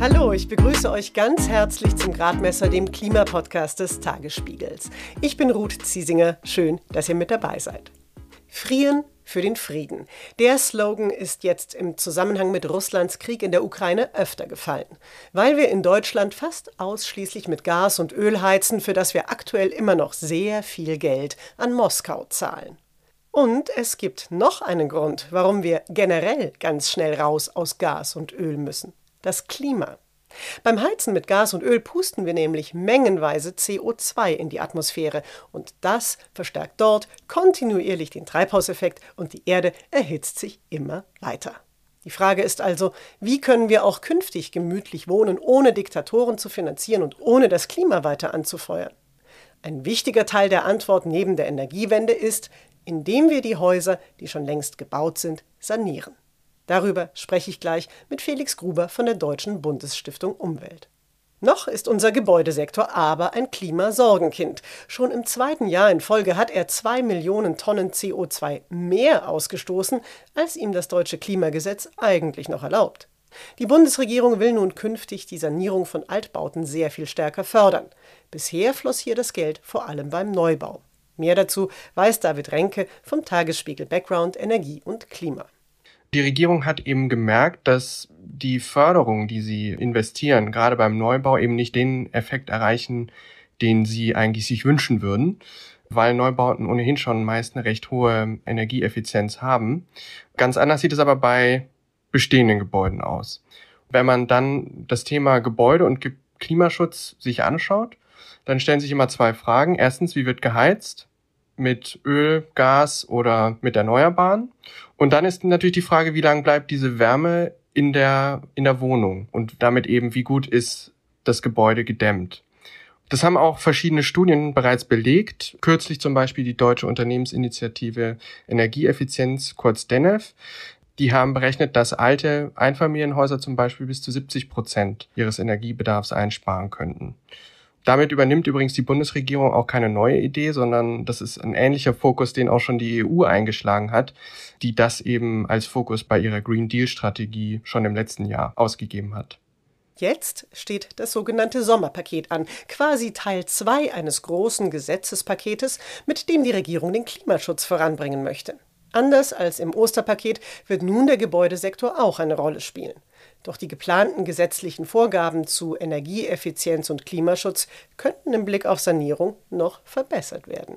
Hallo, ich begrüße euch ganz herzlich zum Gradmesser, dem Klimapodcast des Tagesspiegels. Ich bin Ruth Ziesinger. Schön, dass ihr mit dabei seid. Frieren für den Frieden. Der Slogan ist jetzt im Zusammenhang mit Russlands Krieg in der Ukraine öfter gefallen, weil wir in Deutschland fast ausschließlich mit Gas und Öl heizen, für das wir aktuell immer noch sehr viel Geld an Moskau zahlen. Und es gibt noch einen Grund, warum wir generell ganz schnell raus aus Gas und Öl müssen. Das Klima. Beim Heizen mit Gas und Öl pusten wir nämlich mengenweise CO2 in die Atmosphäre und das verstärkt dort kontinuierlich den Treibhauseffekt und die Erde erhitzt sich immer weiter. Die Frage ist also, wie können wir auch künftig gemütlich wohnen, ohne Diktatoren zu finanzieren und ohne das Klima weiter anzufeuern? Ein wichtiger Teil der Antwort neben der Energiewende ist, indem wir die Häuser, die schon längst gebaut sind, sanieren. Darüber spreche ich gleich mit Felix Gruber von der Deutschen Bundesstiftung Umwelt. Noch ist unser Gebäudesektor aber ein Klimasorgenkind. Schon im zweiten Jahr in Folge hat er zwei Millionen Tonnen CO2 mehr ausgestoßen, als ihm das deutsche Klimagesetz eigentlich noch erlaubt. Die Bundesregierung will nun künftig die Sanierung von Altbauten sehr viel stärker fördern. Bisher floss hier das Geld vor allem beim Neubau. Mehr dazu weiß David Renke vom Tagesspiegel Background Energie und Klima. Die Regierung hat eben gemerkt, dass die Förderung, die sie investieren, gerade beim Neubau eben nicht den Effekt erreichen, den sie eigentlich sich wünschen würden, weil Neubauten ohnehin schon meist eine recht hohe Energieeffizienz haben. Ganz anders sieht es aber bei bestehenden Gebäuden aus. Wenn man dann das Thema Gebäude und Klimaschutz sich anschaut, dann stellen sich immer zwei Fragen. Erstens, wie wird geheizt? Mit Öl, Gas oder mit Erneuerbaren. Und dann ist natürlich die Frage, wie lange bleibt diese Wärme in der, in der Wohnung und damit eben, wie gut ist das Gebäude gedämmt. Das haben auch verschiedene Studien bereits belegt. Kürzlich zum Beispiel die Deutsche Unternehmensinitiative Energieeffizienz, kurz DENEF. Die haben berechnet, dass alte Einfamilienhäuser zum Beispiel bis zu 70 Prozent ihres Energiebedarfs einsparen könnten. Damit übernimmt übrigens die Bundesregierung auch keine neue Idee, sondern das ist ein ähnlicher Fokus, den auch schon die EU eingeschlagen hat, die das eben als Fokus bei ihrer Green Deal-Strategie schon im letzten Jahr ausgegeben hat. Jetzt steht das sogenannte Sommerpaket an, quasi Teil 2 eines großen Gesetzespaketes, mit dem die Regierung den Klimaschutz voranbringen möchte. Anders als im Osterpaket wird nun der Gebäudesektor auch eine Rolle spielen. Doch die geplanten gesetzlichen Vorgaben zu Energieeffizienz und Klimaschutz könnten im Blick auf Sanierung noch verbessert werden.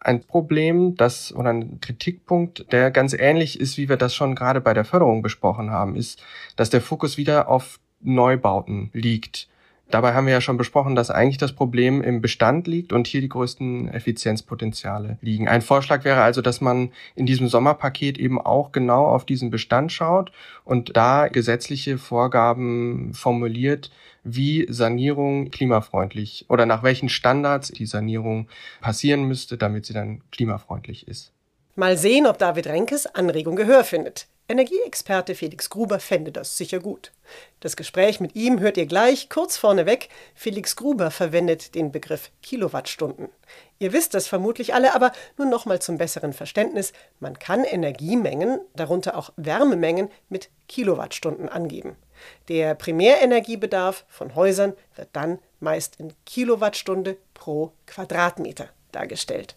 Ein Problem, das oder ein Kritikpunkt, der ganz ähnlich ist, wie wir das schon gerade bei der Förderung besprochen haben, ist, dass der Fokus wieder auf Neubauten liegt. Dabei haben wir ja schon besprochen, dass eigentlich das Problem im Bestand liegt und hier die größten Effizienzpotenziale liegen. Ein Vorschlag wäre also, dass man in diesem Sommerpaket eben auch genau auf diesen Bestand schaut und da gesetzliche Vorgaben formuliert, wie Sanierung klimafreundlich oder nach welchen Standards die Sanierung passieren müsste, damit sie dann klimafreundlich ist. Mal sehen, ob David Renkes Anregung Gehör findet. Energieexperte Felix Gruber fände das sicher gut. Das Gespräch mit ihm hört ihr gleich kurz vorneweg. Felix Gruber verwendet den Begriff Kilowattstunden. Ihr wisst das vermutlich alle, aber nun nochmal zum besseren Verständnis. Man kann Energiemengen, darunter auch Wärmemengen, mit Kilowattstunden angeben. Der Primärenergiebedarf von Häusern wird dann meist in Kilowattstunde pro Quadratmeter dargestellt.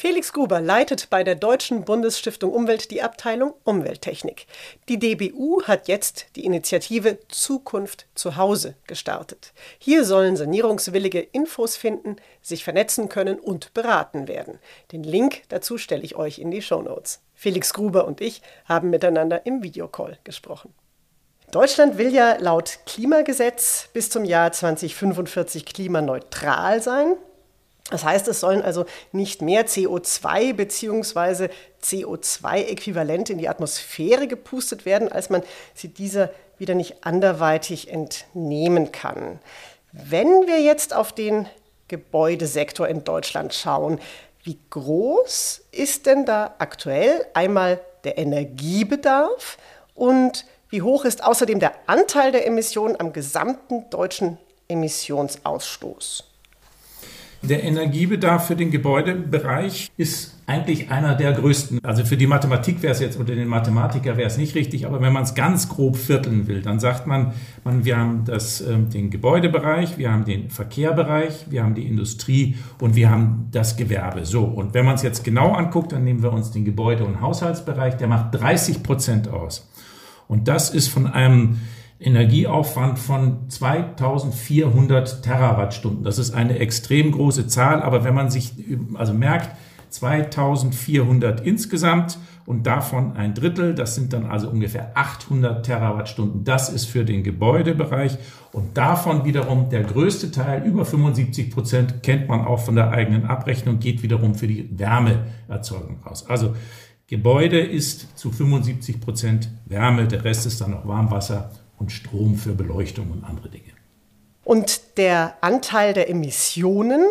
Felix Gruber leitet bei der Deutschen Bundesstiftung Umwelt die Abteilung Umwelttechnik. Die DBU hat jetzt die Initiative Zukunft zu Hause gestartet. Hier sollen sanierungswillige Infos finden, sich vernetzen können und beraten werden. Den Link dazu stelle ich euch in die Show Notes. Felix Gruber und ich haben miteinander im Videocall gesprochen. Deutschland will ja laut Klimagesetz bis zum Jahr 2045 klimaneutral sein. Das heißt, es sollen also nicht mehr CO2 bzw. CO2-Äquivalente in die Atmosphäre gepustet werden, als man sie dieser wieder nicht anderweitig entnehmen kann. Wenn wir jetzt auf den Gebäudesektor in Deutschland schauen, wie groß ist denn da aktuell einmal der Energiebedarf und wie hoch ist außerdem der Anteil der Emissionen am gesamten deutschen Emissionsausstoß? Der Energiebedarf für den Gebäudebereich ist eigentlich einer der größten. Also für die Mathematik wäre es jetzt, unter den Mathematiker wäre es nicht richtig, aber wenn man es ganz grob vierteln will, dann sagt man, man wir haben das, äh, den Gebäudebereich, wir haben den Verkehrbereich, wir haben die Industrie und wir haben das Gewerbe. So, und wenn man es jetzt genau anguckt, dann nehmen wir uns den Gebäude- und Haushaltsbereich, der macht 30 Prozent aus. Und das ist von einem Energieaufwand von 2400 Terawattstunden. Das ist eine extrem große Zahl, aber wenn man sich also merkt, 2400 insgesamt und davon ein Drittel, das sind dann also ungefähr 800 Terawattstunden. Das ist für den Gebäudebereich und davon wiederum der größte Teil, über 75 Prozent, kennt man auch von der eigenen Abrechnung, geht wiederum für die Wärmeerzeugung raus. Also Gebäude ist zu 75 Prozent Wärme, der Rest ist dann noch Warmwasser und Strom für Beleuchtung und andere Dinge. Und der Anteil der Emissionen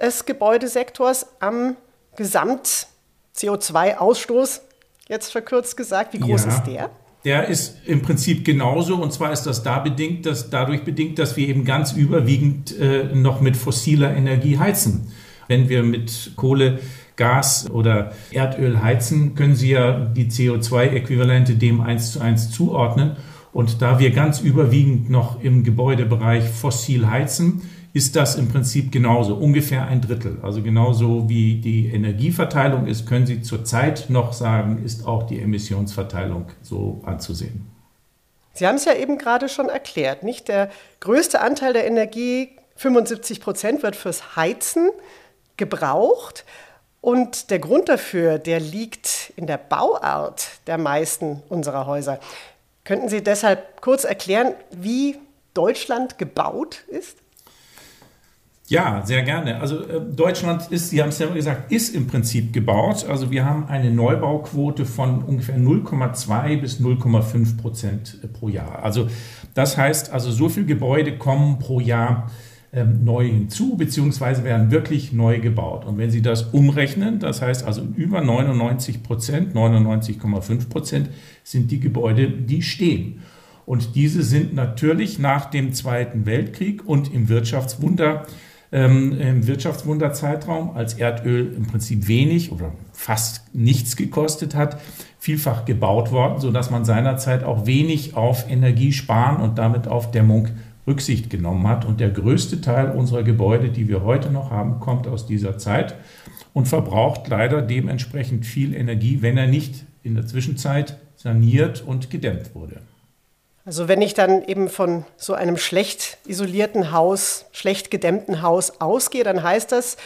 des Gebäudesektors am Gesamt-CO2-Ausstoß, jetzt verkürzt gesagt, wie groß ja, ist der? Der ist im Prinzip genauso und zwar ist das da bedingt, dass dadurch bedingt, dass wir eben ganz überwiegend äh, noch mit fossiler Energie heizen. Wenn wir mit Kohle Gas oder Erdöl heizen, können Sie ja die CO2-Äquivalente dem eins zu eins zuordnen. Und da wir ganz überwiegend noch im Gebäudebereich fossil heizen, ist das im Prinzip genauso, ungefähr ein Drittel. Also genauso wie die Energieverteilung ist, können Sie zurzeit noch sagen, ist auch die Emissionsverteilung so anzusehen. Sie haben es ja eben gerade schon erklärt, nicht? Der größte Anteil der Energie, 75 Prozent, wird fürs Heizen gebraucht. Und der Grund dafür, der liegt in der Bauart der meisten unserer Häuser. Könnten Sie deshalb kurz erklären, wie Deutschland gebaut ist? Ja, sehr gerne. Also äh, Deutschland ist, Sie haben es ja gesagt, ist im Prinzip gebaut. Also wir haben eine Neubauquote von ungefähr 0,2 bis 0,5 Prozent äh, pro Jahr. Also das heißt, also so viele Gebäude kommen pro Jahr ähm, neu hinzu, beziehungsweise werden wirklich neu gebaut. Und wenn Sie das umrechnen, das heißt also über 99 Prozent, 99,5 Prozent sind die Gebäude, die stehen. Und diese sind natürlich nach dem Zweiten Weltkrieg und im Wirtschaftswunder ähm, im Wirtschaftswunderzeitraum, als Erdöl im Prinzip wenig oder fast nichts gekostet hat, vielfach gebaut worden, sodass man seinerzeit auch wenig auf Energiesparen und damit auf Dämmung Rücksicht genommen hat. Und der größte Teil unserer Gebäude, die wir heute noch haben, kommt aus dieser Zeit und verbraucht leider dementsprechend viel Energie, wenn er nicht in der Zwischenzeit saniert und gedämmt wurde. Also wenn ich dann eben von so einem schlecht isolierten Haus, schlecht gedämmten Haus ausgehe, dann heißt das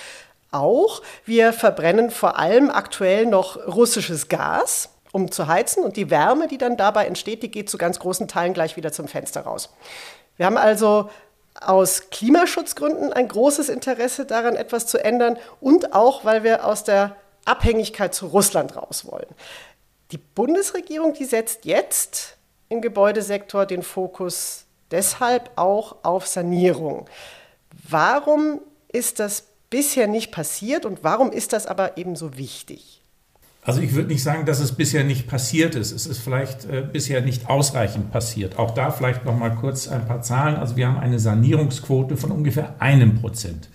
auch, wir verbrennen vor allem aktuell noch russisches Gas, um zu heizen und die Wärme, die dann dabei entsteht, die geht zu ganz großen Teilen gleich wieder zum Fenster raus. Wir haben also aus Klimaschutzgründen ein großes Interesse daran, etwas zu ändern und auch, weil wir aus der Abhängigkeit zu Russland raus wollen. Die Bundesregierung, die setzt jetzt im Gebäudesektor den Fokus deshalb auch auf Sanierung. Warum ist das bisher nicht passiert und warum ist das aber eben so wichtig? Also ich würde nicht sagen, dass es bisher nicht passiert ist. Es ist vielleicht äh, bisher nicht ausreichend passiert. Auch da vielleicht noch mal kurz ein paar Zahlen. Also wir haben eine Sanierungsquote von ungefähr einem Prozent.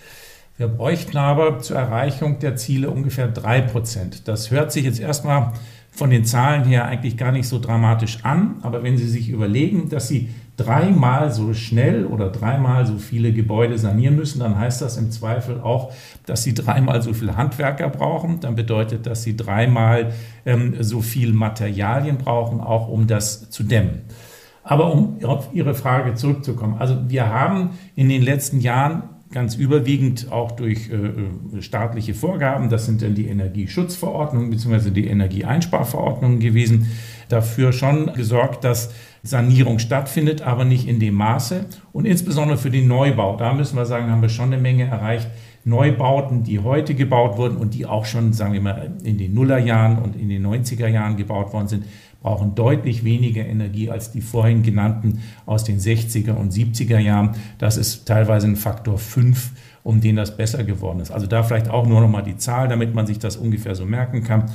Wir bräuchten aber zur Erreichung der Ziele ungefähr drei Prozent. Das hört sich jetzt erstmal von den Zahlen her eigentlich gar nicht so dramatisch an. Aber wenn Sie sich überlegen, dass Sie dreimal so schnell oder dreimal so viele Gebäude sanieren müssen, dann heißt das im Zweifel auch, dass sie dreimal so viele Handwerker brauchen. Dann bedeutet, dass sie dreimal ähm, so viel Materialien brauchen, auch um das zu dämmen. Aber um auf Ihre Frage zurückzukommen. Also wir haben in den letzten Jahren ganz überwiegend auch durch äh, äh staatliche Vorgaben, das sind dann die Energieschutzverordnungen bzw. die Energieeinsparverordnungen gewesen, dafür schon gesorgt, dass Sanierung stattfindet, aber nicht in dem Maße. Und insbesondere für den Neubau, da müssen wir sagen, haben wir schon eine Menge erreicht. Neubauten, die heute gebaut wurden und die auch schon, sagen wir mal, in den Nullerjahren und in den 90er Jahren gebaut worden sind, brauchen deutlich weniger Energie als die vorhin genannten aus den 60er und 70er Jahren. Das ist teilweise ein Faktor 5, um den das besser geworden ist. Also da vielleicht auch nur noch mal die Zahl, damit man sich das ungefähr so merken kann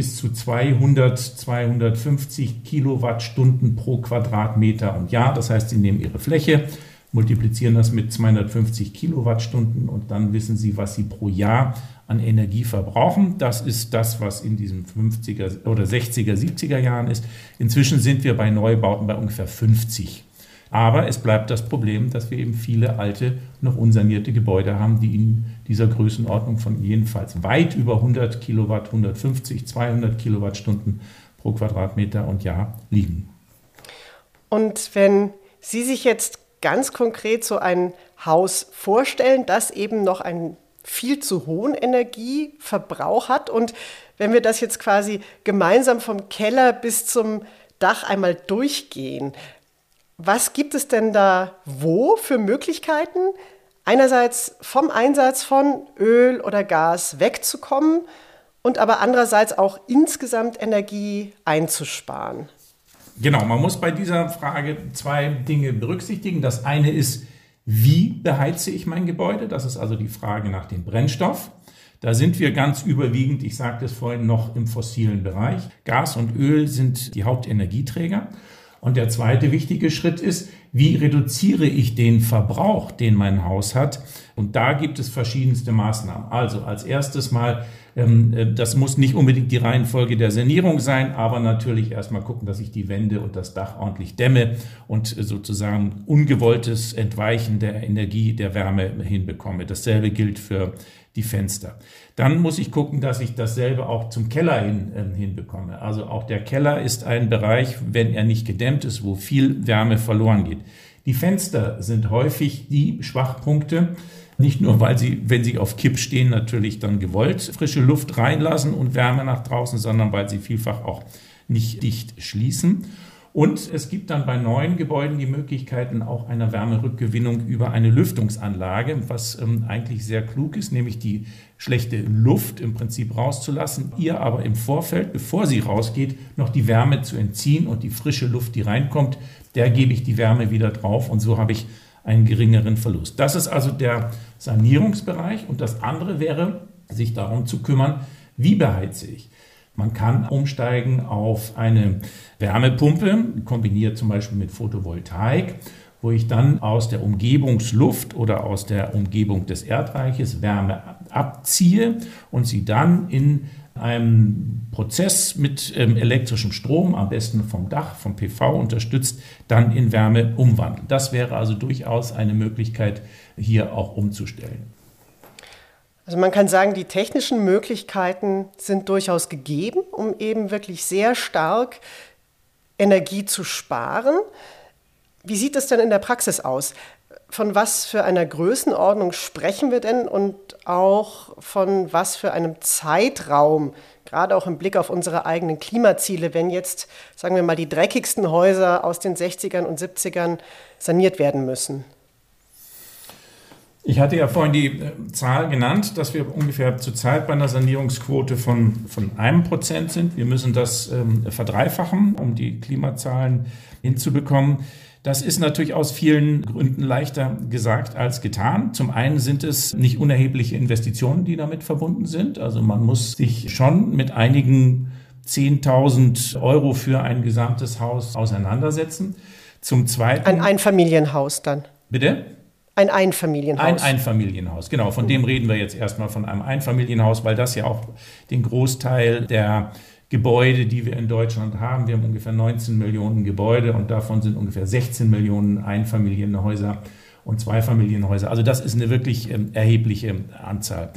bis zu 200, 250 Kilowattstunden pro Quadratmeter und Jahr. Das heißt, Sie nehmen Ihre Fläche, multiplizieren das mit 250 Kilowattstunden und dann wissen Sie, was Sie pro Jahr an Energie verbrauchen. Das ist das, was in diesen 50er oder 60er, 70er Jahren ist. Inzwischen sind wir bei Neubauten bei ungefähr 50 aber es bleibt das Problem, dass wir eben viele alte, noch unsanierte Gebäude haben, die in dieser Größenordnung von jedenfalls weit über 100 Kilowatt, 150, 200 Kilowattstunden pro Quadratmeter und Jahr liegen. Und wenn Sie sich jetzt ganz konkret so ein Haus vorstellen, das eben noch einen viel zu hohen Energieverbrauch hat und wenn wir das jetzt quasi gemeinsam vom Keller bis zum Dach einmal durchgehen, was gibt es denn da wo für Möglichkeiten, einerseits vom Einsatz von Öl oder Gas wegzukommen und aber andererseits auch insgesamt Energie einzusparen? Genau, man muss bei dieser Frage zwei Dinge berücksichtigen. Das eine ist, wie beheize ich mein Gebäude? Das ist also die Frage nach dem Brennstoff. Da sind wir ganz überwiegend, ich sagte es vorhin, noch im fossilen Bereich. Gas und Öl sind die Hauptenergieträger. Und der zweite wichtige Schritt ist, wie reduziere ich den Verbrauch, den mein Haus hat? Und da gibt es verschiedenste Maßnahmen. Also als erstes mal, ähm, äh, das muss nicht unbedingt die Reihenfolge der Sanierung sein, aber natürlich erstmal gucken, dass ich die Wände und das Dach ordentlich dämme und sozusagen ungewolltes Entweichen der Energie, der Wärme hinbekomme. Dasselbe gilt für die Fenster. Dann muss ich gucken, dass ich dasselbe auch zum Keller hin, äh, hinbekomme. Also auch der Keller ist ein Bereich, wenn er nicht gedämmt ist, wo viel Wärme verloren geht. Die Fenster sind häufig die Schwachpunkte. Nicht nur, weil sie, wenn sie auf Kipp stehen, natürlich dann gewollt frische Luft reinlassen und Wärme nach draußen, sondern weil sie vielfach auch nicht dicht schließen. Und es gibt dann bei neuen Gebäuden die Möglichkeiten auch einer Wärmerückgewinnung über eine Lüftungsanlage, was ähm, eigentlich sehr klug ist, nämlich die schlechte Luft im Prinzip rauszulassen, ihr aber im Vorfeld, bevor sie rausgeht, noch die Wärme zu entziehen und die frische Luft, die reinkommt, der gebe ich die Wärme wieder drauf und so habe ich einen geringeren Verlust. Das ist also der Sanierungsbereich und das andere wäre, sich darum zu kümmern, wie beheize ich. Man kann umsteigen auf eine Wärmepumpe, kombiniert zum Beispiel mit Photovoltaik, wo ich dann aus der Umgebungsluft oder aus der Umgebung des Erdreiches Wärme abziehe und sie dann in einem Prozess mit ähm, elektrischem Strom, am besten vom Dach, vom PV unterstützt, dann in Wärme umwandeln. Das wäre also durchaus eine Möglichkeit, hier auch umzustellen. Also man kann sagen, die technischen Möglichkeiten sind durchaus gegeben, um eben wirklich sehr stark Energie zu sparen. Wie sieht es denn in der Praxis aus? Von was für einer Größenordnung sprechen wir denn und auch von was für einem Zeitraum, gerade auch im Blick auf unsere eigenen Klimaziele, wenn jetzt, sagen wir mal, die dreckigsten Häuser aus den 60ern und 70ern saniert werden müssen? Ich hatte ja vorhin die äh, Zahl genannt, dass wir ungefähr zurzeit bei einer Sanierungsquote von, von einem Prozent sind. Wir müssen das ähm, verdreifachen, um die Klimazahlen hinzubekommen. Das ist natürlich aus vielen Gründen leichter gesagt als getan. Zum einen sind es nicht unerhebliche Investitionen, die damit verbunden sind. Also man muss sich schon mit einigen 10.000 Euro für ein gesamtes Haus auseinandersetzen. Zum zweiten. Ein Einfamilienhaus dann. Bitte? Ein Einfamilienhaus. Ein Einfamilienhaus, genau. Von dem reden wir jetzt erstmal von einem Einfamilienhaus, weil das ja auch den Großteil der Gebäude, die wir in Deutschland haben, wir haben ungefähr 19 Millionen Gebäude und davon sind ungefähr 16 Millionen Einfamilienhäuser und Zweifamilienhäuser. Also das ist eine wirklich ähm, erhebliche Anzahl.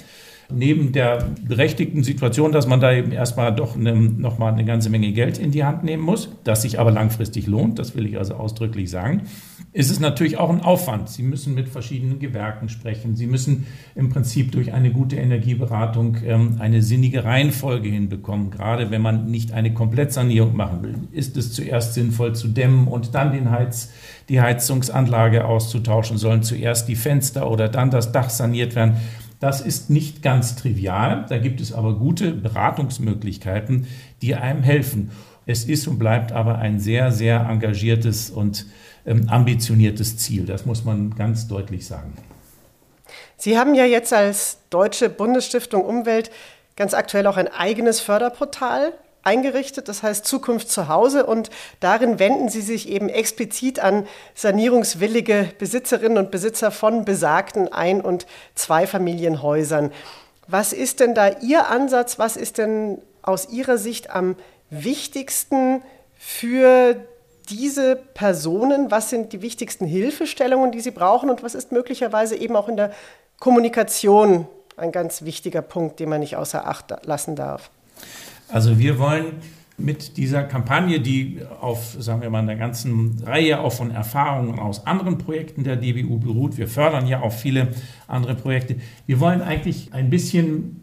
Neben der berechtigten Situation, dass man da eben erstmal doch eine, nochmal eine ganze Menge Geld in die Hand nehmen muss, das sich aber langfristig lohnt, das will ich also ausdrücklich sagen, ist es natürlich auch ein Aufwand. Sie müssen mit verschiedenen Gewerken sprechen. Sie müssen im Prinzip durch eine gute Energieberatung ähm, eine sinnige Reihenfolge hinbekommen. Gerade wenn man nicht eine Komplettsanierung machen will, ist es zuerst sinnvoll zu dämmen und dann den Heiz, die Heizungsanlage auszutauschen. Sollen zuerst die Fenster oder dann das Dach saniert werden? Das ist nicht ganz trivial. Da gibt es aber gute Beratungsmöglichkeiten, die einem helfen. Es ist und bleibt aber ein sehr, sehr engagiertes und ähm, ambitioniertes Ziel. Das muss man ganz deutlich sagen. Sie haben ja jetzt als Deutsche Bundesstiftung Umwelt ganz aktuell auch ein eigenes Förderportal eingerichtet, das heißt Zukunft zu Hause. Und darin wenden Sie sich eben explizit an sanierungswillige Besitzerinnen und Besitzer von besagten Ein- und Zweifamilienhäusern. Was ist denn da Ihr Ansatz? Was ist denn aus Ihrer Sicht am wichtigsten für diese Personen? Was sind die wichtigsten Hilfestellungen, die sie brauchen? Und was ist möglicherweise eben auch in der Kommunikation ein ganz wichtiger Punkt, den man nicht außer Acht lassen darf? Also wir wollen mit dieser Kampagne, die auf, sagen wir mal, einer ganzen Reihe auch von Erfahrungen aus anderen Projekten der DBU beruht. Wir fördern ja auch viele andere Projekte. Wir wollen eigentlich ein bisschen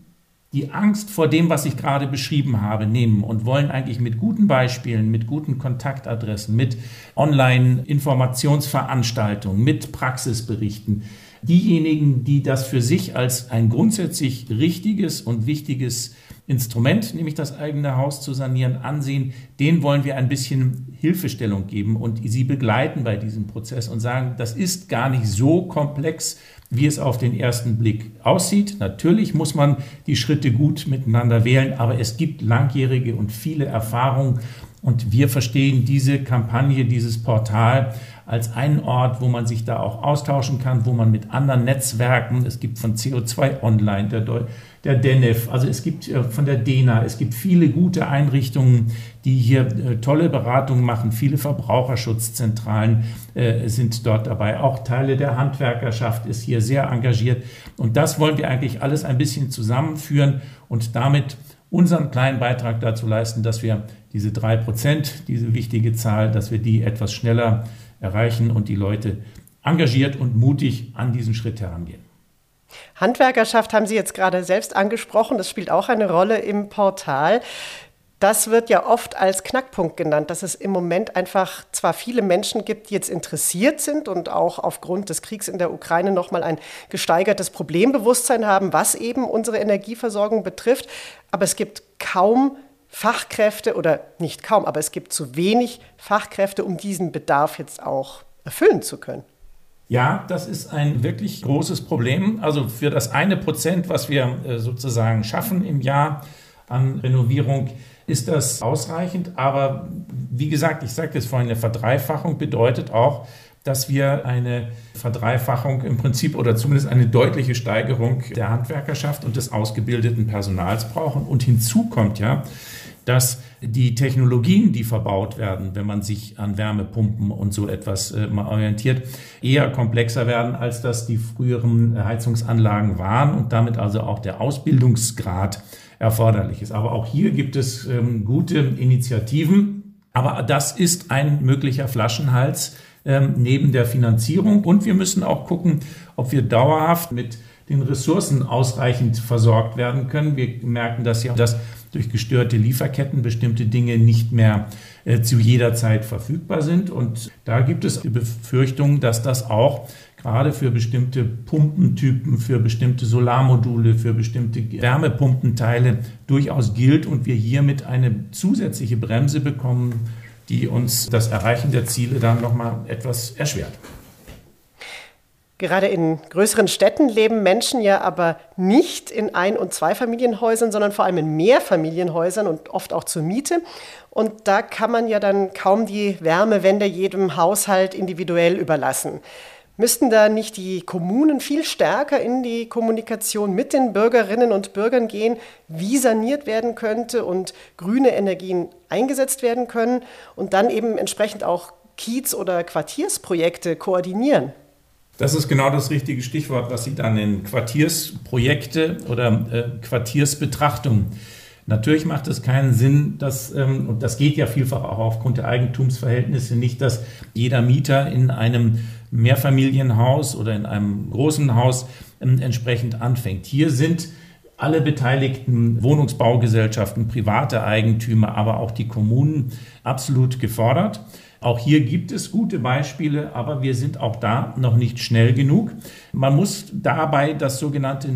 die Angst vor dem, was ich gerade beschrieben habe, nehmen und wollen eigentlich mit guten Beispielen, mit guten Kontaktadressen, mit Online-Informationsveranstaltungen, mit Praxisberichten, diejenigen, die das für sich als ein grundsätzlich richtiges und wichtiges Instrument, nämlich das eigene Haus zu sanieren, ansehen, denen wollen wir ein bisschen Hilfestellung geben und sie begleiten bei diesem Prozess und sagen, das ist gar nicht so komplex, wie es auf den ersten Blick aussieht. Natürlich muss man die Schritte gut miteinander wählen, aber es gibt langjährige und viele Erfahrungen und wir verstehen diese Kampagne, dieses Portal als einen Ort, wo man sich da auch austauschen kann, wo man mit anderen Netzwerken, es gibt von CO2 Online, der, der DENEF, also es gibt äh, von der DENA, es gibt viele gute Einrichtungen, die hier äh, tolle Beratungen machen. Viele Verbraucherschutzzentralen äh, sind dort dabei. Auch Teile der Handwerkerschaft ist hier sehr engagiert. Und das wollen wir eigentlich alles ein bisschen zusammenführen und damit unseren kleinen Beitrag dazu leisten, dass wir diese drei Prozent, diese wichtige Zahl, dass wir die etwas schneller erreichen und die Leute engagiert und mutig an diesen Schritt herangehen. Handwerkerschaft haben Sie jetzt gerade selbst angesprochen. Das spielt auch eine Rolle im Portal. Das wird ja oft als Knackpunkt genannt, dass es im Moment einfach zwar viele Menschen gibt, die jetzt interessiert sind und auch aufgrund des Kriegs in der Ukraine nochmal ein gesteigertes Problembewusstsein haben, was eben unsere Energieversorgung betrifft, aber es gibt kaum Fachkräfte oder nicht kaum, aber es gibt zu wenig Fachkräfte, um diesen Bedarf jetzt auch erfüllen zu können. Ja, das ist ein wirklich großes Problem. Also für das eine Prozent, was wir äh, sozusagen schaffen im Jahr an Renovierung, ist das ausreichend. Aber wie gesagt, ich sagte es vorhin, eine Verdreifachung bedeutet auch, dass wir eine Verdreifachung im Prinzip oder zumindest eine deutliche Steigerung der Handwerkerschaft und des ausgebildeten Personals brauchen. Und hinzu kommt ja, dass die Technologien, die verbaut werden, wenn man sich an Wärmepumpen und so etwas äh, mal orientiert, eher komplexer werden, als das die früheren Heizungsanlagen waren und damit also auch der Ausbildungsgrad erforderlich ist. Aber auch hier gibt es ähm, gute Initiativen. Aber das ist ein möglicher Flaschenhals ähm, neben der Finanzierung. Und wir müssen auch gucken, ob wir dauerhaft mit den Ressourcen ausreichend versorgt werden können. Wir merken das ja, dass durch gestörte Lieferketten bestimmte Dinge nicht mehr äh, zu jeder Zeit verfügbar sind. Und da gibt es die Befürchtung, dass das auch gerade für bestimmte Pumpentypen, für bestimmte Solarmodule, für bestimmte Wärmepumpenteile durchaus gilt und wir hiermit eine zusätzliche Bremse bekommen, die uns das Erreichen der Ziele dann nochmal etwas erschwert. Gerade in größeren Städten leben Menschen ja aber nicht in Ein- und Zweifamilienhäusern, sondern vor allem in Mehrfamilienhäusern und oft auch zur Miete. Und da kann man ja dann kaum die Wärmewende jedem Haushalt individuell überlassen. Müssten da nicht die Kommunen viel stärker in die Kommunikation mit den Bürgerinnen und Bürgern gehen, wie saniert werden könnte und grüne Energien eingesetzt werden können und dann eben entsprechend auch Kiez- oder Quartiersprojekte koordinieren? Das ist genau das richtige Stichwort, was Sie dann in Quartiersprojekte oder äh, Quartiersbetrachtung Natürlich macht es keinen Sinn, dass, ähm, und das geht ja vielfach auch aufgrund der Eigentumsverhältnisse nicht, dass jeder Mieter in einem Mehrfamilienhaus oder in einem großen Haus ähm, entsprechend anfängt. Hier sind alle beteiligten Wohnungsbaugesellschaften, private Eigentümer, aber auch die Kommunen absolut gefordert. Auch hier gibt es gute Beispiele, aber wir sind auch da noch nicht schnell genug. Man muss dabei das sogenannte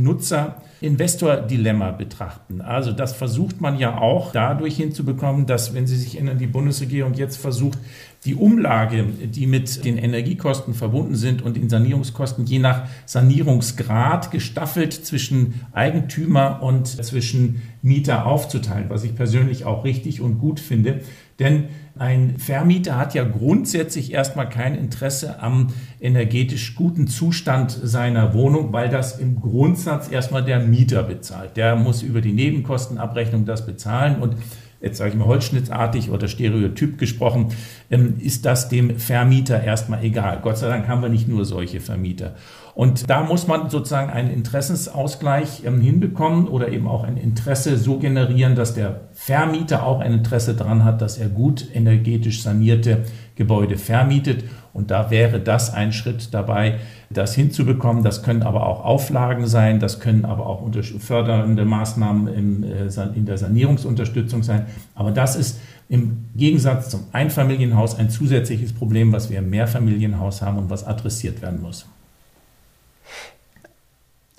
Nutzer-Investor-Dilemma betrachten. Also das versucht man ja auch dadurch hinzubekommen, dass, wenn Sie sich erinnern, die Bundesregierung jetzt versucht, die Umlage, die mit den Energiekosten verbunden sind und den Sanierungskosten je nach Sanierungsgrad gestaffelt zwischen Eigentümer und zwischen Mieter aufzuteilen, was ich persönlich auch richtig und gut finde. Denn ein Vermieter hat ja grundsätzlich erstmal kein Interesse am energetisch guten Zustand seiner Wohnung, weil das im Grundsatz erstmal der Mieter bezahlt. Der muss über die Nebenkostenabrechnung das bezahlen und jetzt sage ich mal holzschnittartig oder stereotyp gesprochen, ähm, ist das dem Vermieter erstmal egal. Gott sei Dank haben wir nicht nur solche Vermieter. Und da muss man sozusagen einen Interessensausgleich ähm, hinbekommen oder eben auch ein Interesse so generieren, dass der Vermieter auch ein Interesse daran hat, dass er gut energetisch sanierte Gebäude vermietet. Und da wäre das ein Schritt dabei, das hinzubekommen. Das können aber auch Auflagen sein, das können aber auch fördernde Maßnahmen in, äh, in der Sanierungsunterstützung sein. Aber das ist im Gegensatz zum Einfamilienhaus ein zusätzliches Problem, was wir im Mehrfamilienhaus haben und was adressiert werden muss.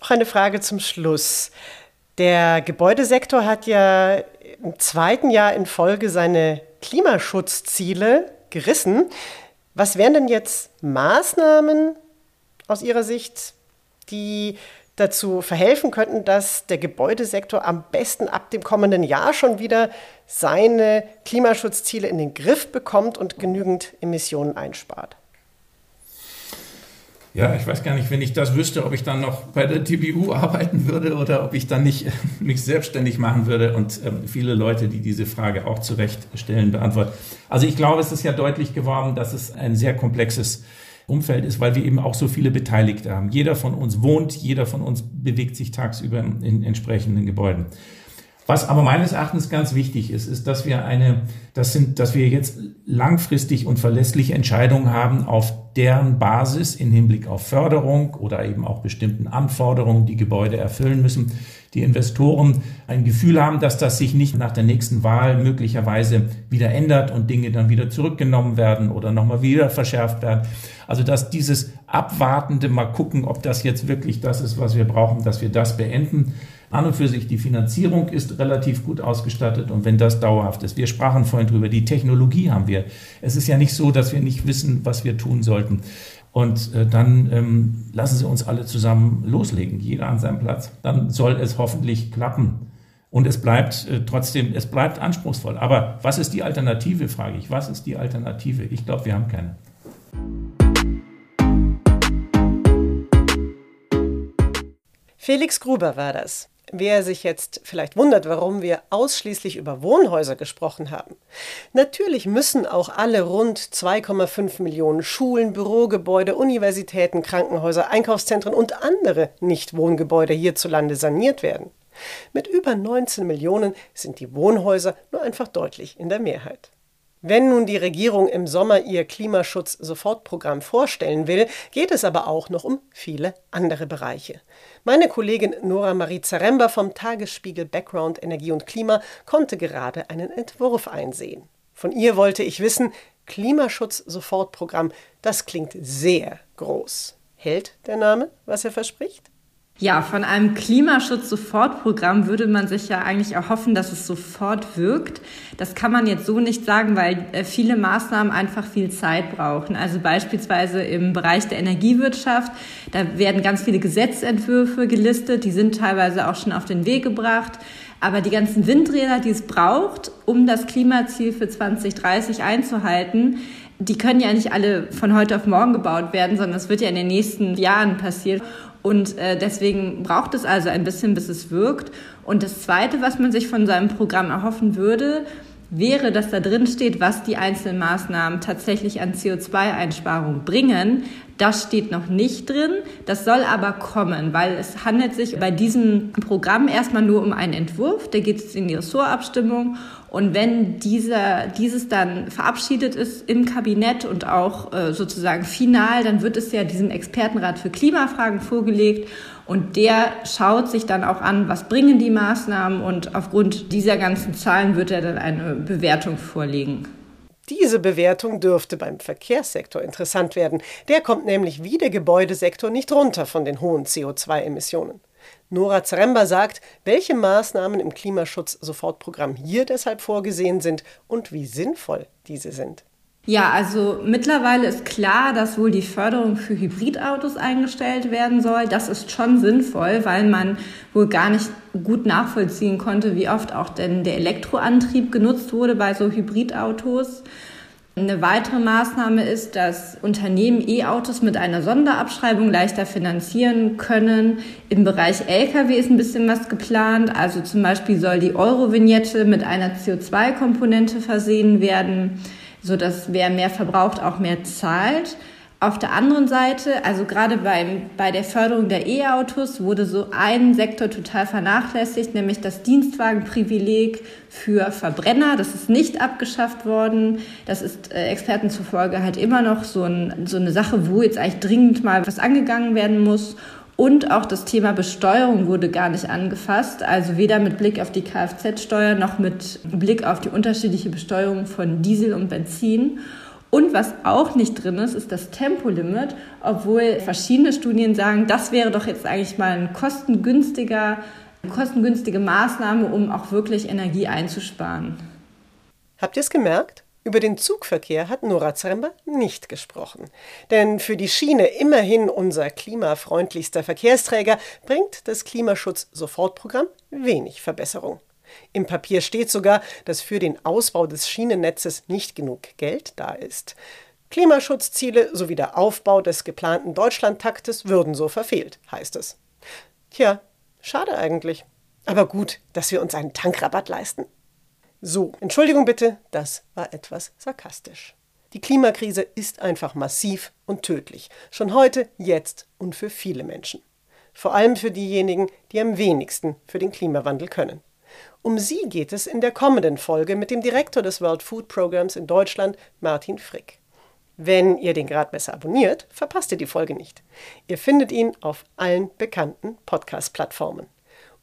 Noch eine Frage zum Schluss. Der Gebäudesektor hat ja im zweiten Jahr in Folge seine Klimaschutzziele gerissen. Was wären denn jetzt Maßnahmen aus Ihrer Sicht, die dazu verhelfen könnten, dass der Gebäudesektor am besten ab dem kommenden Jahr schon wieder seine Klimaschutzziele in den Griff bekommt und genügend Emissionen einspart? Ja, ich weiß gar nicht, wenn ich das wüsste, ob ich dann noch bei der TBU arbeiten würde oder ob ich dann nicht mich selbstständig machen würde und ähm, viele Leute, die diese Frage auch zu stellen, beantworten. Also ich glaube, es ist ja deutlich geworden, dass es ein sehr komplexes Umfeld ist, weil wir eben auch so viele Beteiligte haben. Jeder von uns wohnt, jeder von uns bewegt sich tagsüber in entsprechenden Gebäuden. Was aber meines Erachtens ganz wichtig ist, ist, dass wir eine, das sind, dass wir jetzt langfristig und verlässliche Entscheidungen haben, auf deren Basis in Hinblick auf Förderung oder eben auch bestimmten Anforderungen, die Gebäude erfüllen müssen, die Investoren ein Gefühl haben, dass das sich nicht nach der nächsten Wahl möglicherweise wieder ändert und Dinge dann wieder zurückgenommen werden oder nochmal wieder verschärft werden. Also dass dieses abwartende mal gucken, ob das jetzt wirklich das ist, was wir brauchen, dass wir das beenden an und für sich die Finanzierung ist relativ gut ausgestattet und wenn das dauerhaft ist. Wir sprachen vorhin drüber, die Technologie haben wir. Es ist ja nicht so, dass wir nicht wissen, was wir tun sollten. Und äh, dann ähm, lassen Sie uns alle zusammen loslegen, jeder an seinem Platz. Dann soll es hoffentlich klappen. Und es bleibt äh, trotzdem, es bleibt anspruchsvoll. Aber was ist die Alternative, frage ich. Was ist die Alternative? Ich glaube, wir haben keine. Felix Gruber war das. Wer sich jetzt vielleicht wundert, warum wir ausschließlich über Wohnhäuser gesprochen haben. Natürlich müssen auch alle rund 2,5 Millionen Schulen, Bürogebäude, Universitäten, Krankenhäuser, Einkaufszentren und andere Nichtwohngebäude hierzulande saniert werden. Mit über 19 Millionen sind die Wohnhäuser nur einfach deutlich in der Mehrheit. Wenn nun die Regierung im Sommer ihr Klimaschutz-Sofortprogramm vorstellen will, geht es aber auch noch um viele andere Bereiche. Meine Kollegin Nora Marie Zaremba vom Tagesspiegel Background Energie und Klima konnte gerade einen Entwurf einsehen. Von ihr wollte ich wissen, Klimaschutz-Sofortprogramm, das klingt sehr groß. Hält der Name, was er verspricht? Ja, von einem Klimaschutz-Sofortprogramm würde man sich ja eigentlich erhoffen, dass es sofort wirkt. Das kann man jetzt so nicht sagen, weil äh, viele Maßnahmen einfach viel Zeit brauchen. Also beispielsweise im Bereich der Energiewirtschaft, da werden ganz viele Gesetzentwürfe gelistet, die sind teilweise auch schon auf den Weg gebracht. Aber die ganzen Windräder, die es braucht, um das Klimaziel für 2030 einzuhalten, die können ja nicht alle von heute auf morgen gebaut werden, sondern es wird ja in den nächsten Jahren passieren. Und äh, deswegen braucht es also ein bisschen, bis es wirkt. Und das Zweite, was man sich von seinem Programm erhoffen würde, wäre, dass da drin steht, was die einzelnen Maßnahmen tatsächlich an CO2-Einsparungen bringen. Das steht noch nicht drin. Das soll aber kommen, weil es handelt sich bei diesem Programm erstmal nur um einen Entwurf. Der geht jetzt in die Ressortabstimmung. Und wenn dieser, dieses dann verabschiedet ist im Kabinett und auch äh, sozusagen final, dann wird es ja diesem Expertenrat für Klimafragen vorgelegt. Und der schaut sich dann auch an, was bringen die Maßnahmen und aufgrund dieser ganzen Zahlen wird er dann eine Bewertung vorlegen. Diese Bewertung dürfte beim Verkehrssektor interessant werden. Der kommt nämlich wie der Gebäudesektor nicht runter von den hohen CO2-Emissionen. Nora Zaremba sagt, welche Maßnahmen im Klimaschutz-Sofortprogramm hier deshalb vorgesehen sind und wie sinnvoll diese sind. Ja, also mittlerweile ist klar, dass wohl die Förderung für Hybridautos eingestellt werden soll. Das ist schon sinnvoll, weil man wohl gar nicht gut nachvollziehen konnte, wie oft auch denn der Elektroantrieb genutzt wurde bei so Hybridautos. Eine weitere Maßnahme ist, dass Unternehmen E-Autos mit einer Sonderabschreibung leichter finanzieren können. Im Bereich Lkw ist ein bisschen was geplant. Also zum Beispiel soll die Euro-Vignette mit einer CO2-Komponente versehen werden so dass wer mehr verbraucht, auch mehr zahlt. Auf der anderen Seite, also gerade beim, bei der Förderung der E-Autos wurde so ein Sektor total vernachlässigt, nämlich das Dienstwagenprivileg für Verbrenner. Das ist nicht abgeschafft worden. Das ist äh, Experten zufolge halt immer noch so, ein, so eine Sache, wo jetzt eigentlich dringend mal was angegangen werden muss. Und auch das Thema Besteuerung wurde gar nicht angefasst, also weder mit Blick auf die Kfz-Steuer noch mit Blick auf die unterschiedliche Besteuerung von Diesel und Benzin. Und was auch nicht drin ist, ist das Tempolimit, obwohl verschiedene Studien sagen, das wäre doch jetzt eigentlich mal ein kostengünstiger, eine kostengünstige Maßnahme, um auch wirklich Energie einzusparen. Habt ihr es gemerkt? Über den Zugverkehr hat Nora Zaremba nicht gesprochen. Denn für die Schiene, immerhin unser klimafreundlichster Verkehrsträger, bringt das Klimaschutz-Sofortprogramm wenig Verbesserung. Im Papier steht sogar, dass für den Ausbau des Schienennetzes nicht genug Geld da ist. Klimaschutzziele sowie der Aufbau des geplanten Deutschlandtaktes würden so verfehlt, heißt es. Tja, schade eigentlich. Aber gut, dass wir uns einen Tankrabatt leisten. So, Entschuldigung bitte, das war etwas sarkastisch. Die Klimakrise ist einfach massiv und tödlich. Schon heute, jetzt und für viele Menschen. Vor allem für diejenigen, die am wenigsten für den Klimawandel können. Um sie geht es in der kommenden Folge mit dem Direktor des World Food Programs in Deutschland, Martin Frick. Wenn ihr den Gradmesser abonniert, verpasst ihr die Folge nicht. Ihr findet ihn auf allen bekannten Podcast-Plattformen.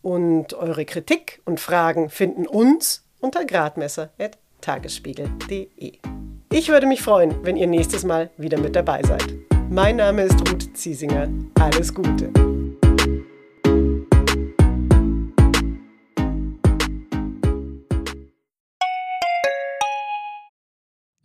Und eure Kritik und Fragen finden uns unter gradmesser.tagesspiegel.de. Ich würde mich freuen, wenn ihr nächstes Mal wieder mit dabei seid. Mein Name ist Ruth Ziesinger. Alles Gute.